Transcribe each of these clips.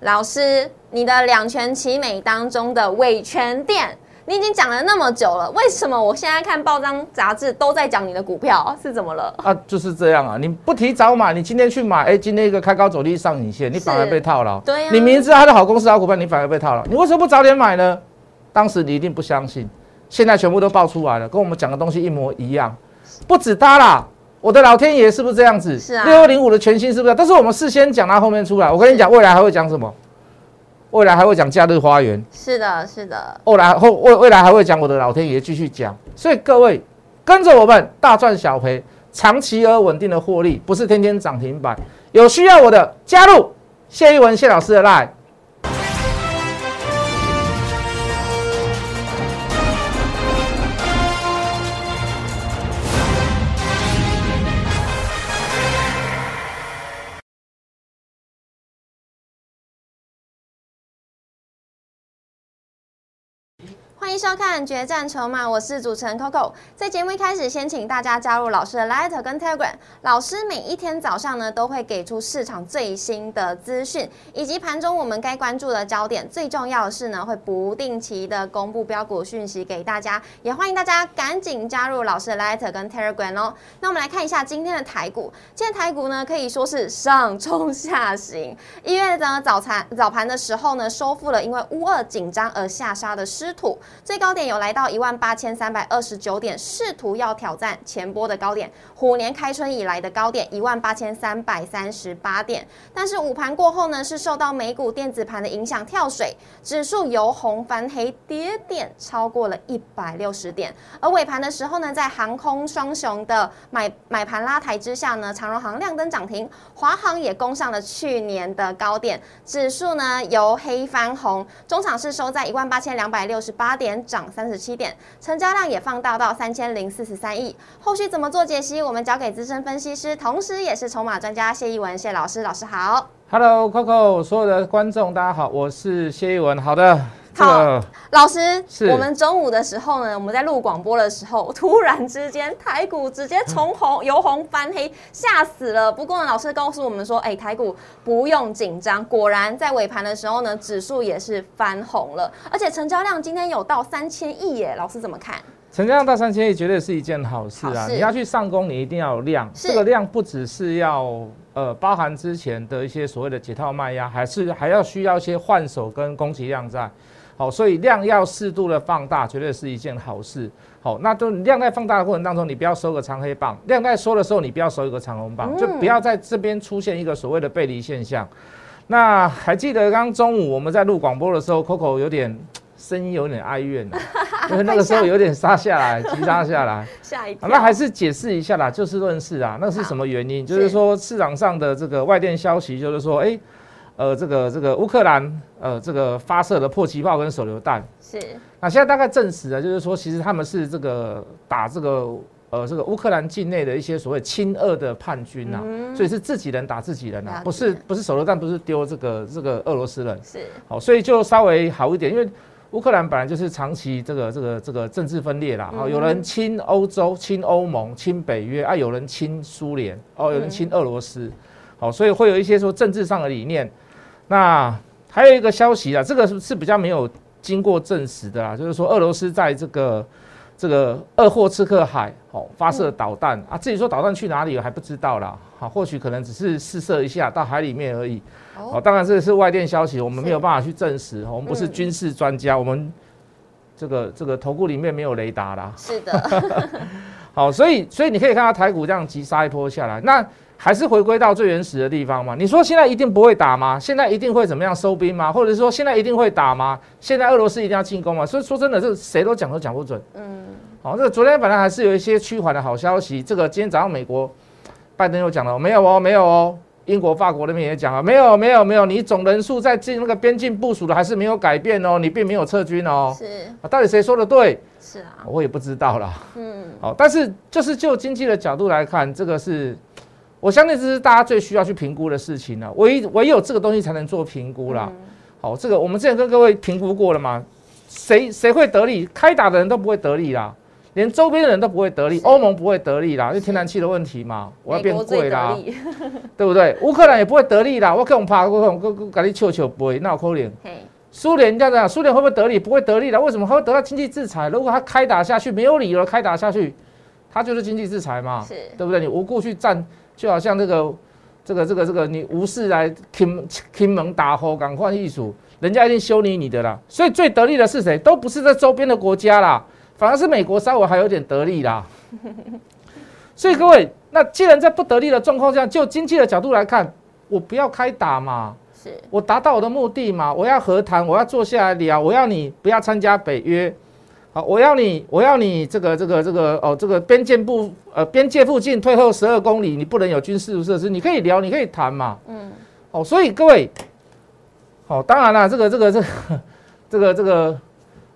老师，你的两全其美当中的伪全店，你已经讲了那么久了，为什么我现在看报章杂志都在讲你的股票 是怎么了？啊，就是这样啊！你不提早买，你今天去买，哎，今天一个开高走低上影线，你反而被套牢。对呀，你明知它的好公司好股票，你反而被套牢。你为什么不早点买呢？当时你一定不相信，现在全部都爆出来了，跟我们讲的东西一模一样。不止它啦，我的老天爷是不是这样子？是啊。六二零五的全新是不是？但是我们事先讲它后面出来，我跟你讲，未来还会讲什么？未来还会讲假日花园。是的，是的。未来后未未来还会讲我的老天爷继续讲。所以各位跟着我们大赚小赔，长期而稳定的获利，不是天天涨停板。有需要我的加入谢一文谢老师的 line。收看《决战筹码》，我是主持人 Coco。在节目一开始，先请大家加入老师的 Light 跟 Telegram。老师每一天早上呢，都会给出市场最新的资讯，以及盘中我们该关注的焦点。最重要的是呢，会不定期的公布标股讯息给大家。也欢迎大家赶紧加入老师的 Light 跟 Telegram 哦。那我们来看一下今天的台股。今天台股呢，可以说是上冲下行。一月的早餐早盘的时候呢，收复了因为乌二紧张而下杀的失土。最高点有来到一万八千三百二十九点，试图要挑战前波的高点，虎年开春以来的高点一万八千三百三十八点。但是午盘过后呢，是受到美股电子盘的影响跳水，指数由红翻黑，跌点超过了一百六十点。而尾盘的时候呢，在航空双雄的买买盘拉抬之下呢，长荣航亮灯涨停，华航也攻上了去年的高点，指数呢由黑翻红，中场是收在一万八千两百六十八点。涨三十七点，成交量也放大到三千零四十三亿。后续怎么做解析？我们交给资深分析师，同时也是筹码专家谢一文谢老师。老师好，Hello Coco，所有的观众大家好，我是谢一文。好的。好，老师，我们中午的时候呢，我们在录广播的时候，突然之间台股直接从红 由红翻黑，吓死了。不过呢，老师告诉我们说，哎，台股不用紧张。果然在尾盘的时候呢，指数也是翻红了，而且成交量今天有到三千亿耶。老师怎么看？成交量到三千亿绝对是一件好事啊！你要去上攻，你一定要有量。这个量不只是要呃包含之前的一些所谓的解套卖压，还是还要需要一些换手跟供给量在。好，所以量要适度的放大，绝对是一件好事。好，那就量在放大的过程当中，你不要收个长黑棒；量在缩的时候，你不要收一个长红棒，就不要在这边出现一个所谓的背离现象。那还记得刚中午我们在录广播的时候，Coco 有点声音有点哀怨，因为那个时候有点杀下来，急杀下来。下一那还是解释一下啦，就事论事啊。那是什么原因？就是说市场上的这个外电消息，就是说，哎。呃，这个这个乌克兰呃，这个发射的迫击炮跟手榴弹是。那现在大概证实了，就是说，其实他们是这个打这个呃，这个乌克兰境内的一些所谓亲俄的叛军呐，所以是自己人打自己人呐，不是不是手榴弹，不是丢这个这个俄罗斯人。是。好，所以就稍微好一点，因为乌克兰本来就是长期这个这个这个政治分裂啦，哦，有人亲欧洲、亲欧盟、亲北约啊，有人亲苏联，哦，有人亲俄罗斯，好，所以会有一些说政治上的理念。那还有一个消息啊，这个是是比较没有经过证实的啦，就是说俄罗斯在这个这个鄂霍次克海哦发射导弹啊，自己说导弹去哪里了还不知道啦，好，或许可能只是试射一下到海里面而已。哦，当然这是外电消息，我们没有办法去证实，我们不是军事专家，我们这个这个头骨里面没有雷达啦。是的。好，所以所以你可以看到台股这样急杀一波下来，那。还是回归到最原始的地方嘛？你说现在一定不会打吗？现在一定会怎么样收兵吗？或者说现在一定会打吗？现在俄罗斯一定要进攻吗？所以说真的，这谁都讲都讲不准。嗯，好，这个昨天本来还是有一些趋缓的好消息。这个今天早上美国拜登又讲了，没有哦，没有哦。英国、法国那边也讲了，没有，没有，没有。你总人数在进那个边境部署的还是没有改变哦，你并没有撤军哦。是啊，到底谁说的对？是啊，我也不知道了。嗯，好，但是就是就经济的角度来看，这个是。我相信这是大家最需要去评估的事情了。唯唯有这个东西才能做评估啦。好，这个我们之前跟各位评估过了嘛？谁谁会得利？开打的人都不会得利啦。连周边的人都不会得利，欧盟不会得利啦，因为天然气的问题嘛，我要变贵啦 对不对？乌克兰也不会得利啦，我可能怕，我可能我赶紧求求不会，那我扣脸。苏联这样讲，苏联会不会得利？不会得利的，为什么？他会得到经济制裁。如果他开打下去，没有理由开打下去，他就是经济制裁嘛，对不对？你无故去战，就好像这个这个这个这个，你无视来听听门打吼，赶快艺术，人家一定修理你的啦。所以最得利的是谁？都不是这周边的国家啦，反而是美国稍微还有点得利啦。所以各位，那既然在不得利的状况下，就经济的角度来看，我不要开打嘛。是我达到我的目的嘛？我要和谈，我要坐下来聊，我要你不要参加北约，好，我要你，我要你这个这个这个哦，这个边界部呃边界附近退后十二公里，你不能有军事设施，你可以聊，你可以谈嘛，嗯，哦，所以各位，哦，当然了，这个这个这个这个这个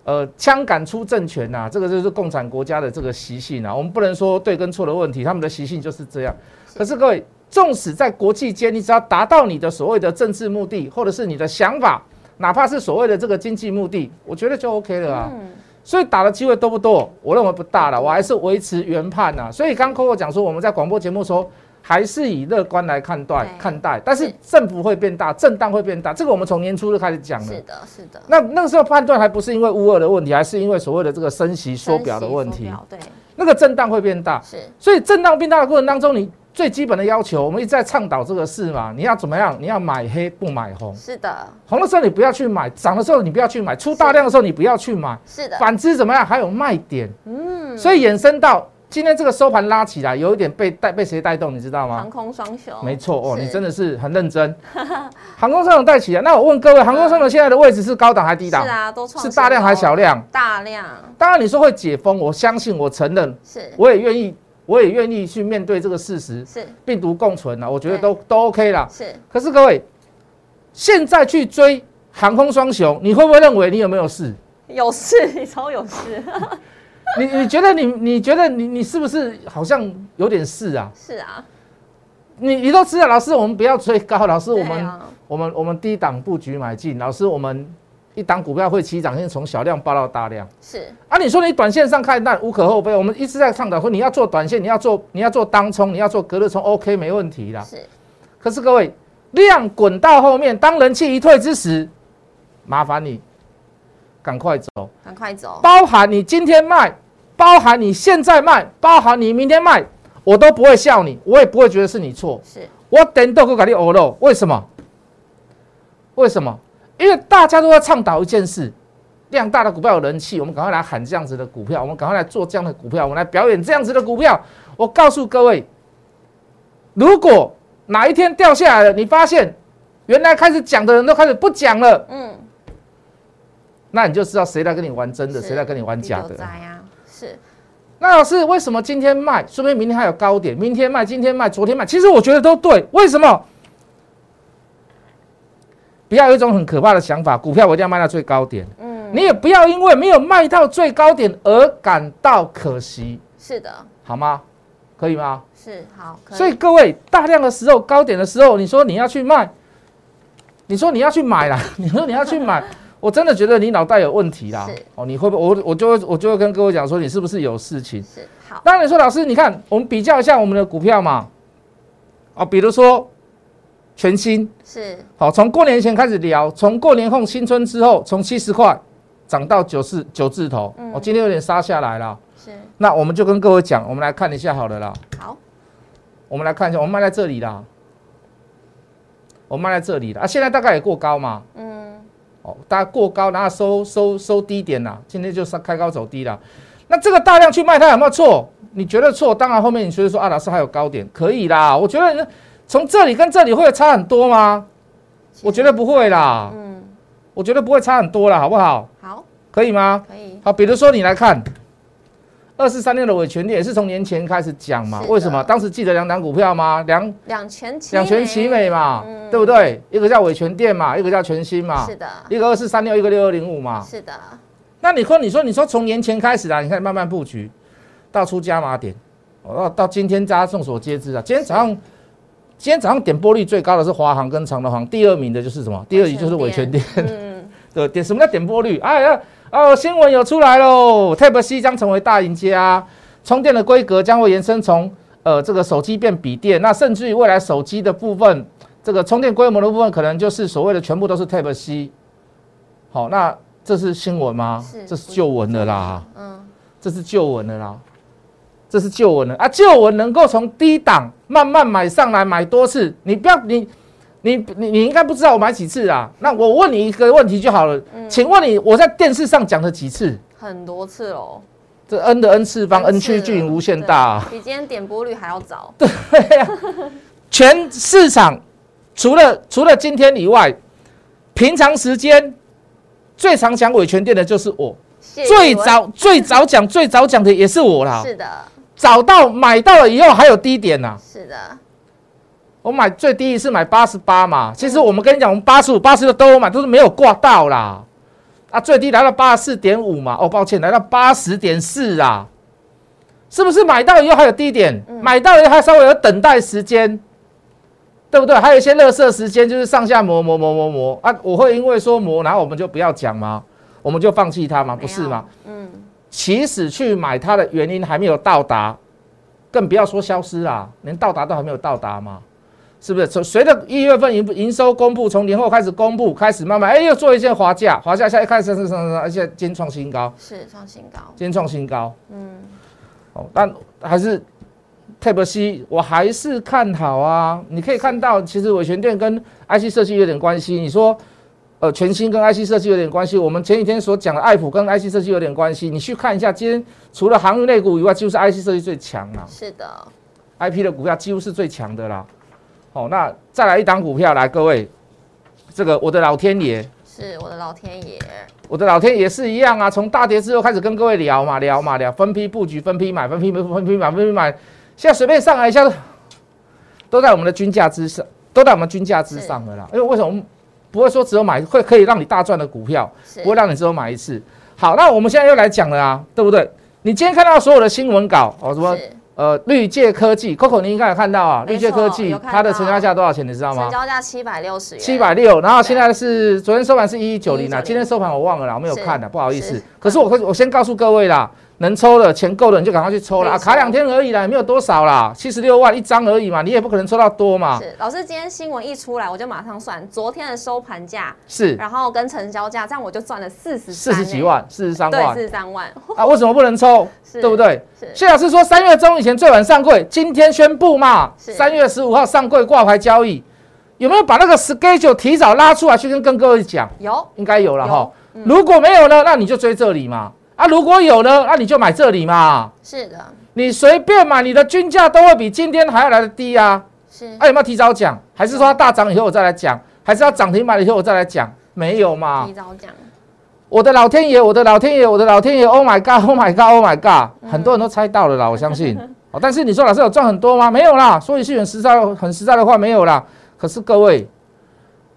呃枪杆出政权呐、这个就是共产国家的这个习性啊，我们不能说对跟错的问题，他们的习性就是这样。可是各位，纵使在国际间，你只要达到你的所谓的政治目的，或者是你的想法，哪怕是所谓的这个经济目的，我觉得就 OK 了啊。嗯，所以打的机会多不多？我认为不大了，我还是维持原判呐、所以刚 Coco 讲说，我们在广播节目说，还是以乐观来看待看待，但是是振幅会变大，震荡会变大，这个我们从年初就开始讲了是。的，是的，那那个时候判断还不是因为乌俄的问题，还是因为所谓的这个升息缩表的问题，对，那个震荡会变大。是所以震荡变大的过程当中，你最基本的要求，我们一直在倡导这个事嘛，你要怎么样？你要买黑不买红，是的，红的时候你不要去买，涨的时候你不要去买，出大量的时候你不要去买，是的，反之怎么样？还有卖点，嗯，所以衍生到今天这个收盘拉起来，有一点被带被谁带动，你知道吗航？空双雄，没错哦，你真的是很认真。航空商有带起来，那我问各位，航空商的现在的位置是高档还低档？是啊，都创是大量还是小量？量？大量当然你说会解封，我相信，我承认，是我也愿意，我也愿意去面对这个事实，是病毒共存了，我觉得都都 OK 啦。是，可是各位，现在去追航空双雄，你会不会认为你有没有事？有事，你超有事，你你觉得你你觉得你你是不是好像有点事啊？是啊，你你都知道，老师我们不要追高，老师我们、啊我们我们低档布局买进，老师我们一档股票会起涨，现在从小量爆到大量是啊！你说你短线上看，那无可厚非。我们一直在倡导说，你要做短线，你要做你要做当冲，你要做隔日冲，OK 没问题啦。是可是各位，量滚到后面，当人气一退之时，麻烦你赶快走，赶快走，包含你今天卖，包含你现在卖，包含你明天卖，我都不会笑你，我也不会觉得是你错。是我等都给你欧肉，为什么？为什么？因为大家都在倡导一件事，量大的股票有人气，我们赶快来喊这样子的股票，我们赶快来做这样的股票，我们来表演这样子的股票。我告诉各位，如果哪一天掉下来了，你发现原来开始讲的人都开始不讲了，嗯，那你就知道谁来跟你玩真的，是谁来跟你玩假的是那老师，为什么今天卖，说明明天还有高点？明天卖，今天卖，昨天卖，其实我觉得都对。为什么？不要有一种很可怕的想法，股票我一定要卖到最高点。嗯，你也不要因为没有卖到最高点而感到可惜，是的，好吗？可以吗？是好，可所以各位，大量的时候，高点的时候，你说你要去卖，你说你要去买啦，你说你要去买，我真的觉得你脑袋有问题啦。哦，你会不会？我我就会我就会跟各位讲说，你是不是有事情？是好，当然你说老师，你看我们比较一下我们的股票嘛，哦，比如说全新，是。好，从过年前开始聊，从过年后新春之后，从七十块涨到九四九字头，嗯。哦，今天有点杀下来了。是。那我们就跟各位讲，我们来看一下好了啦，好，我们来看一下，我们卖在这里啦，我们卖在这里了啊，现在大概也过高嘛，嗯，哦，大概过高，然后收收收低点啦，今天就是开高走低了。那这个大量去卖它有没有错？你觉得错？当然后面你觉得说啊，老师还有高点，可以啦。我觉得从这里跟这里会差很多吗？我觉得不会啦，嗯，我觉得不会差很多啦，好不好？好，可以吗？可以，好，比如说你来看二四三六的伟权店，也是从年前开始讲嘛为什么？当时记得两档股票吗？两两全其两全其美嘛，嗯对不对？一个叫伟权店嘛，一个叫全新嘛是，的，一个二四三六，一个六二零五嘛。是的，那你说，你说，你说从年前开始啊，你看慢慢布局，到出加码点，哦，到到今天大家众所皆知啊。今天早上，今天早上点播率最高的是华航跟长隆航，第二名的就是什么？第二名就是伟权店，嗯，对，点什么叫点播率？哎呀，哦，新闻有出来喽，Type C 将成为大赢家，充电的规格将会延伸从呃这个手机变笔电，那甚至于未来手机的部分，这个充电规模的部分，可能就是所谓的全部都是 Type C。好，那这是新闻吗？这是旧闻的啦。嗯，这是旧闻的啦。这是旧闻了啊！旧闻能够从低档慢慢买上来，买多次，你不要你你你你应该不知道我买几次啊？那我问你一个问题就好了，请问你我在电视上讲了几次？很多次喽。这 n 的 n 次方，n 趋近无限大，比今天点播率还要早。对呀，全市场除了除了今天以外，平常时间最常讲伟权店的就是我，最早最早讲最早讲的也是我啦。是的。找到买到了以后还有低点呐？是的，我买最低一次买八十八嘛。其实我们跟你讲，我们八十五、八十六都有买，都是没有挂到啦。啊，最低来到八十四点五嘛。哦，抱歉，来到八十点四啊。是不是买到以后还有低点？买到以后还稍微有等待时间，对不对？还有一些热色时间，就是上下磨磨磨磨磨啊。我会因为说磨，然后我们就不要讲吗？我们就放弃它吗？不是吗？嗯。起始去买它的原因还没有到达，更不要说消失啦，连到达都还没有到达嘛，是不是？从随着一月份营营收公布，从年后开始公布，开始慢慢哎又做一些滑价，滑价下一开始上上上上，而且今天创新高，是创新高，今天创新高，嗯，哦，但还是 Type C，我还是看好啊。你可以看到，其实伟权店跟 IC 设计有点关系。你说。呃，全新跟 IC 设计有点关系。我们前几天所讲的爱普跟 IC 设计有点关系。你去看一下，今天除了航运类股以外，几乎是 IC 设计最强了。是的，IP 的股票几乎是最强的啦。好，那再来一档股票来，各位，这个我的老天爷，是我的老天爷，我的老天爷是一样啊。从大跌之后开始跟各位聊嘛，聊嘛聊，分批布局，分批买，分批买分批买，分批买。现在随便上来一下，都在我们的均价之上，都在我们均价之上的啦。因为为什么？不会说只有买会可以让你大赚的股票，不会让你只有买一次。好，那我们现在又来讲了啊，对不对？你今天看到所有的新闻稿哦，什么呃绿界科技，Coco 你应该有看到啊，绿界科技它的成交价多少钱？你知道吗？成交价七百六十元，七百六。然后现在是昨天收盘是一一九零啊，今天收盘我忘了啦，我没有看的，不好意思。可是我我先告诉各位啦。能抽的钱够了你就赶快去抽了啊！卡两天而已啦，也没有多少啦，七十六万一张而已嘛，你也不可能抽到多嘛。是老师，今天新闻一出来，我就马上算昨天的收盘价是，然后跟成交价，这样我就赚了四十四十几万，四十三万，四十三万 啊！为什么不能抽？对不对？谢老师说三月中以前最晚上柜，今天宣布嘛，三月十五号上柜挂牌交易，有没有把那个 schedule 提早拉出来去跟跟各位讲？有，应该有了哈。如果没有呢，那你就追这里嘛。啊，如果有呢，那你就买这里嘛。是的，你随便买，你的均价都会比今天还要来的低啊。是，啊有没有提早讲？还是说它大涨以后我再来讲？还是要涨停板了以后我再来讲？没有嘛。提早讲。我的老天爷，我的老天爷，我的老天爷！Oh my god！Oh my god！Oh my god！很多人都猜到了啦，我相信。哦，但是你说老师有赚很多吗？没有啦。说一句很实在、很实在的话，没有啦。可是各位。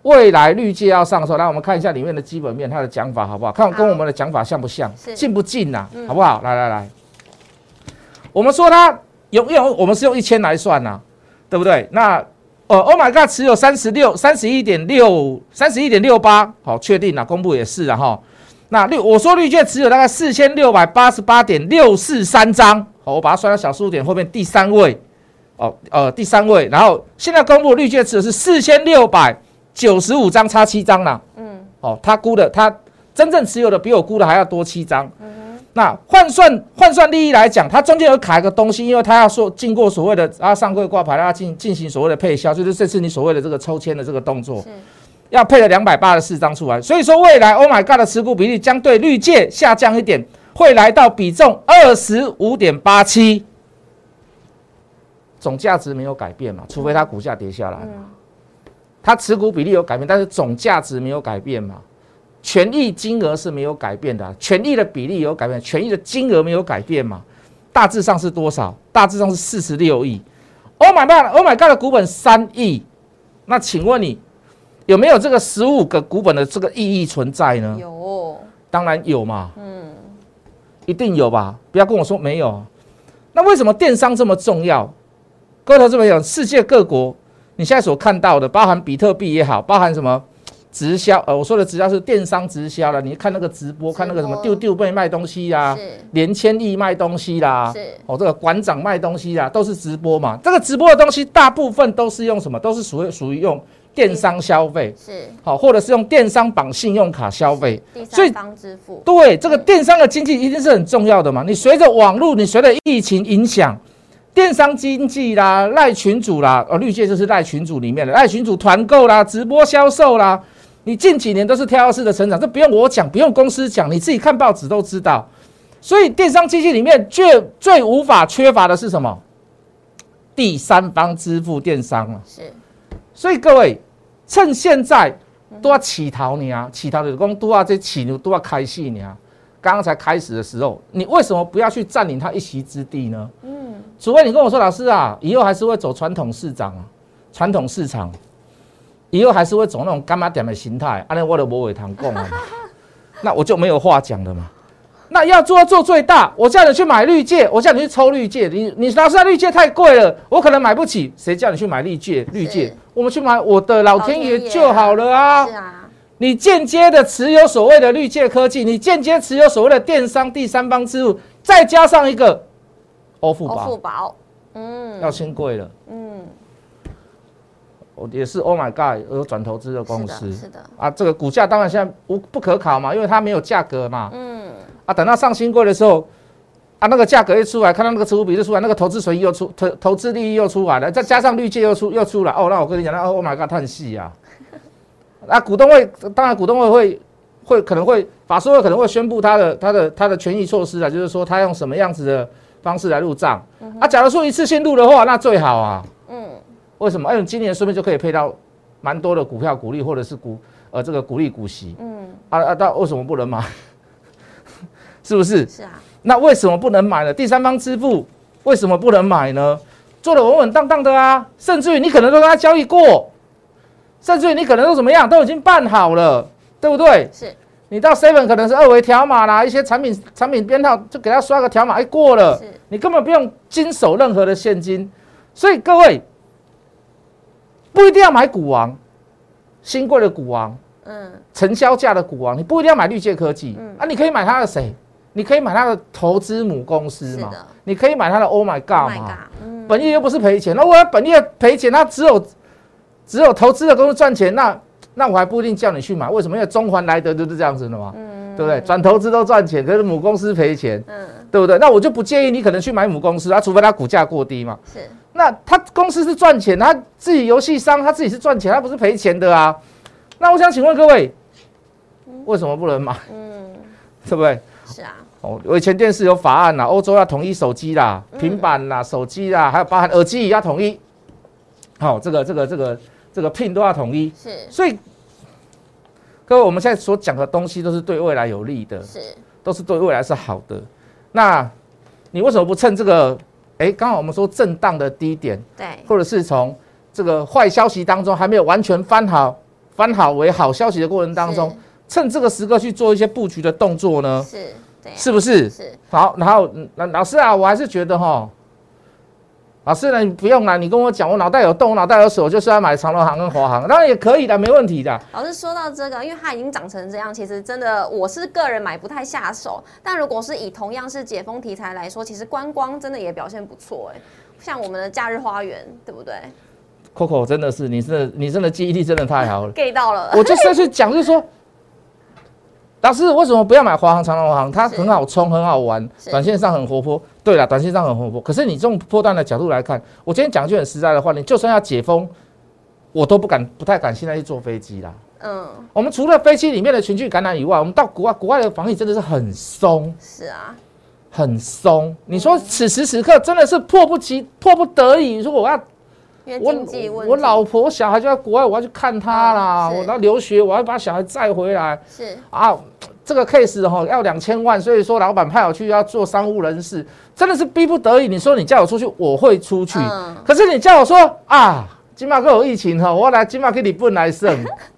未来绿界要上手，来我们看一下里面的基本面，它的讲法好不好？看跟我们的讲法像不像？近不近呐？好不好？来来来，我们说它有用，我们是用一千来算呐，对不对？那呃，Oh my God，持有三十六三十一点六三十一点六八，好，确定了，公布也是了哈。那绿我说绿界持有大概四千六百八十八点六四三张，好，我把它算到小数点后面第三位，哦呃第三位，然后现在公布绿界持有是四千六百。九十五张差七张啦，嗯，哦，他估的，他真正持有的比我估的还要多七张，嗯那换算换算利益来讲，它中间有卡一个东西，因为它要说经过所谓的啊上柜挂牌，要进进行所谓的配销，就是这次你所谓的这个抽签的这个动作，要配了两百八十四张出来，所以说未来 Oh my God 的持股比例将对绿界下降一点，会来到比重二十五点八七，总价值没有改变嘛，除非它股价跌下来嘛。它持股比例有改变，但是总价值没有改变嘛？权益金额是没有改变的，权益的比例有改变，权益的金额没有改变嘛？大致上是多少？大致上是四十六亿。Oh my god！Oh my god！的股本三亿，那请问你有没有这个十五个股本的这个意义存在呢？有，当然有嘛。嗯，一定有吧？不要跟我说没有。那为什么电商这么重要？各位投资朋友，世界各国。你现在所看到的，包含比特币也好，包含什么直销，呃，我说的直销是电商直销了。你看那个直播，直看那个什么播丢丢妹卖东西啦，是连千亿卖东西啦，是哦，这个馆长卖东西啦，都是直播嘛。这个直播的东西大部分都是用什么？都是属于属于用电商消费，是好，或者是用电商绑信用卡消费。第所以三方支付，对，这个电商的经济一定是很重要的嘛。你随着网络，你随着疫情影响，电商经济啦、赖群主啦，哦，绿界就是赖群主里面的赖群主团购啦、直播销售啦，你近几年都是跳跃式的成长，这不用我讲，不用公司讲，你自己看报纸都知道。所以电商经济里面最最无法缺乏的是什么？第三方支付电商了。是所以各位，趁现在都要乞讨你啊，乞讨的工都要这起牛都要开戏你啊。刚刚才开始的时候，你为什么不要去占领他一席之地呢？嗯，除非你跟我说，老师啊，以后还是会走传统市场啊，传统市场，以后还是会走那种干妈点的形态，安尼我就无尾堂供啊，那我就没有话讲了嘛。那要做做最大，我叫你去买绿界，我叫你去抽绿界，你你老师那绿界太贵了，我可能买不起，谁叫你去买绿界？绿界，我们去买我的老天爷就好了啊。是啊，你间接的持有所谓的绿界科技，你间接持有所谓的电商第三方支付，再加上一个欧付欧付宝，宝，嗯。要新贵了。嗯，我也是，Oh my God，有转投资的公是司的，是的，啊，这个股价当然现在无不可考嘛，因为它没有价格嘛。嗯，啊，等到上新贵的时候，啊，那个价格一出来，看到那个持股比例出来，那个投资损益又出投投资利益又出来了，再加上绿界又出又出来，哦，那我跟你讲，那 Oh my God，叹气啊！啊，股东会当然股东会会会可能会法说会可能会宣布他的他的他的权益措施啊，就是说他用什么样子的方式来入账。啊，假如说一次性入的话，那最好啊。嗯，为什么？哎，你今年顺便就可以配到蛮多的股票股利，或者是股呃这个股利股息。嗯，啊啊，那为什么不能买？是不是？是啊，那为什么不能买呢？第三方支付为什么不能买呢？做的稳稳当当的啊，甚至于你可能都跟他交易过，甚至于你可能都怎么样，都已经办好了，对不对？是。你到 Seven 可能是二维条码啦，一些产品产品编号就给他刷个条码，哎过了，你根本不用经手任何的现金，所以各位不一定要买股王，新贵的股王，嗯，成交价的股王，你不一定要买绿界科技、嗯。啊，你可以买它的谁？你可以买它的投资母公司嘛，你可以买它的 Oh my Oh God 嘛。God，嗯，本业又不是赔钱，那我要本业赔钱，它只有只有投资的公司赚钱，那那我还不一定叫你去买，为什么？因为中环来德就是这样子的嘛，嗯对不对？转投资都赚钱，可是母公司赔钱，嗯，对不对？那我就不建议你可能去买母公司啊，除非它股价过低嘛。是那他公司是赚钱，他自己游戏商他自己是赚钱，他不是赔钱的啊。那我想请问各位，为什么不能买？嗯，对不对？是啊，哦，我以前电视有法案啦，欧洲要统一手机啦、平板啦、手机啦，还有包含耳机也要统一。好、这个这个这个这个 PIN 都要统一。是所以，各位我们现在所讲的东西都是对未来有利的，是，都是对未来是好的。那你为什么不趁这个？哎，刚好我们说震荡的低点，对，或者是从这个坏消息当中还没有完全翻好、翻好为好消息的过程当中，趁这个时刻去做一些布局的动作呢？是，对啊，是不是？是，好，然后嗯那老师啊，我还是觉得哈，老师呢，你不用啦，你跟我讲，我脑袋有洞，我脑袋有水，我就是要买长隆行跟华航，当然也可以的，没问题的。老师说到这个，因为它已经长成这样，其实真的我是个人买不太下手。但如果是以同样是解封题材来说，其实观光真的也表现不错哎，像我们的假日花园，对不对 Coco 真的是，你真的你真的记忆力真的太好了。get 到了，我就是要去讲，就是说，老师为什么不要买华航、长隆航？它很好冲，很好玩，短线上很活泼。对了，短线上很活泼。可是你从波段的角度来看，我今天讲句很实在的话，你就算要解封，我都不敢，不太敢现在去坐飞机啦。嗯，我们除了飞机里面的群聚感染以外，我们到国外，国外的防疫真的是很松，是啊，很松。你说此时此刻真的是迫不及、迫不得已，如果我要我我老婆小孩就在国外，我要去看他啦，我要留学，我要把小孩载回来是啊。这个 case 哈要两千万，所以说老板派我去要做商务人士，真的是逼不得已。你说你叫我出去，我会出去。嗯可是你叫我说啊，今马克有疫情哈，我来今马去日本来胜，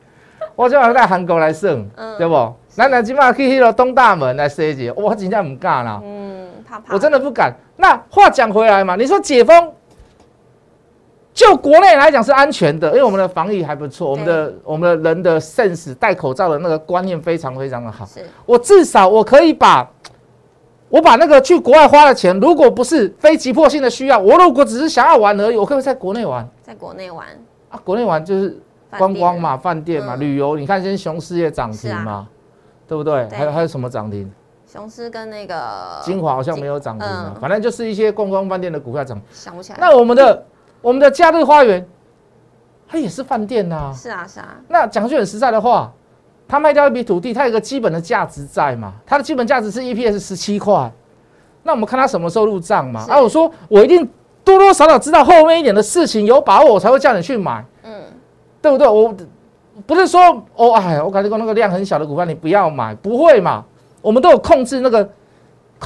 我今马来韩国来胜，嗯对不？来来今马去迄个东大门来设计，我真正唔敢啦。嗯，怕怕，我真的不敢。那话讲回来嘛，你说解封，就国内来讲是安全的，因为我们的防疫还不错，我们的我们的人的 sense 戴口罩的那个观念非常非常的好。是，我至少我可以把，我把那个去国外花的钱，如果不是非急迫性的需要，我如果只是想要玩而已，我可不可以在国内玩在国内玩，啊？国内玩就是饭观光嘛，饭店嘛，嗯旅游。你看，今天雄狮也涨停嘛，对不对？对还有还有什么涨停？雄狮跟那个金华好像没有涨停啊嗯，反正就是一些观光饭店的股票涨。想不起来。那我们的我们的假日花园，它也是饭店呐。是啊是啊，那讲句很实在的话，他卖掉一笔土地，它有个基本的价值在嘛？它的基本价值是 EPS 十七块，那我们看它什么时候入账嘛？啊，我说我一定多多少少知道后面一点的事情，有把握我才会叫你去买，嗯，对不对？我不是说哦，哎，我感觉那个量很小的股票你不要买，不会嘛？我们都有控制那个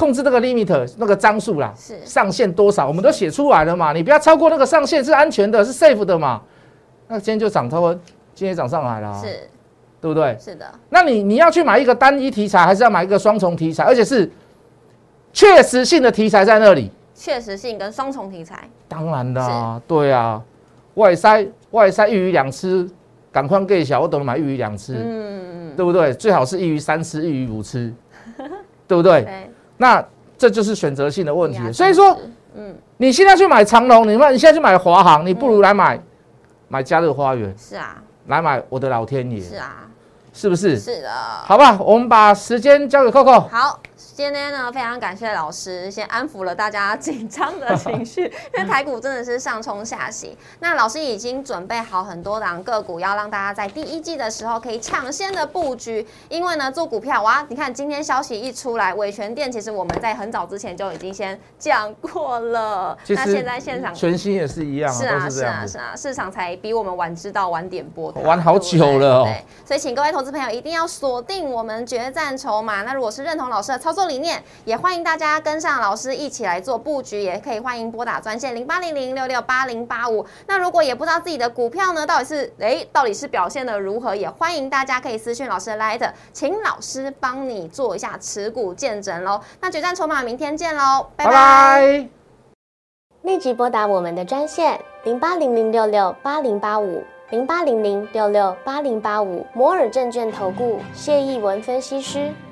控制那个 limit 那个张数啦，是上限多少，我们都写出来了嘛。你不要超过那个上限，是安全的，是 safe 的嘛。那今天就涨超，今天涨上来了、啊，是对不对？是的，那你你要去买一个单一题材，还是要买一个双重题材，而且是确实性的题材在那里？确实性跟双重题材，当然啦、对啊，外塞外塞一鱼两吃，赶快给小，我懂得买一鱼两吃，嗯，对不对？最好是一鱼三吃，一鱼五吃，对不对？对，那这就是选择性的问题。所以说，嗯，你现在去买长隆，你买你现在去买华航，你不如来买、买嘉乐花园，是啊来买我的老天爷，是啊是不是？是的，好吧，我们把时间交给 Coco。好，今天呢非常感谢老师，先安抚了大家紧张的情绪，因为台股真的是上冲下行。那老师已经准备好很多档个股，要让大家在第一季的时候可以抢先的布局。因为呢，做股票哇，你看今天消息一出来，伟权店其实我们在很早之前就已经先讲过了。那现在现场全新也是一样、啊，是啊，是是啊。是啊，市场才比我们晚知道、晚点播玩好久了哦对，所以请各位投资朋友一定要锁定我们决战筹码。那如果是认同老师的操作理念，也欢迎大家跟上老师一起来做布局，也可以欢迎拨打专线零八零零六六八零八五。那如果也不知道自己的股票呢，到底是诶，到底是表现的如何，也欢迎大家可以私讯老师的 Light，请老师帮你做一下持股见证喽。那决战筹码明天见喽，拜拜拜拜。立即拨打我们的专线零八零零六六八零八五零八零零六六八零八五摩尔证券投顾谢义文分析师。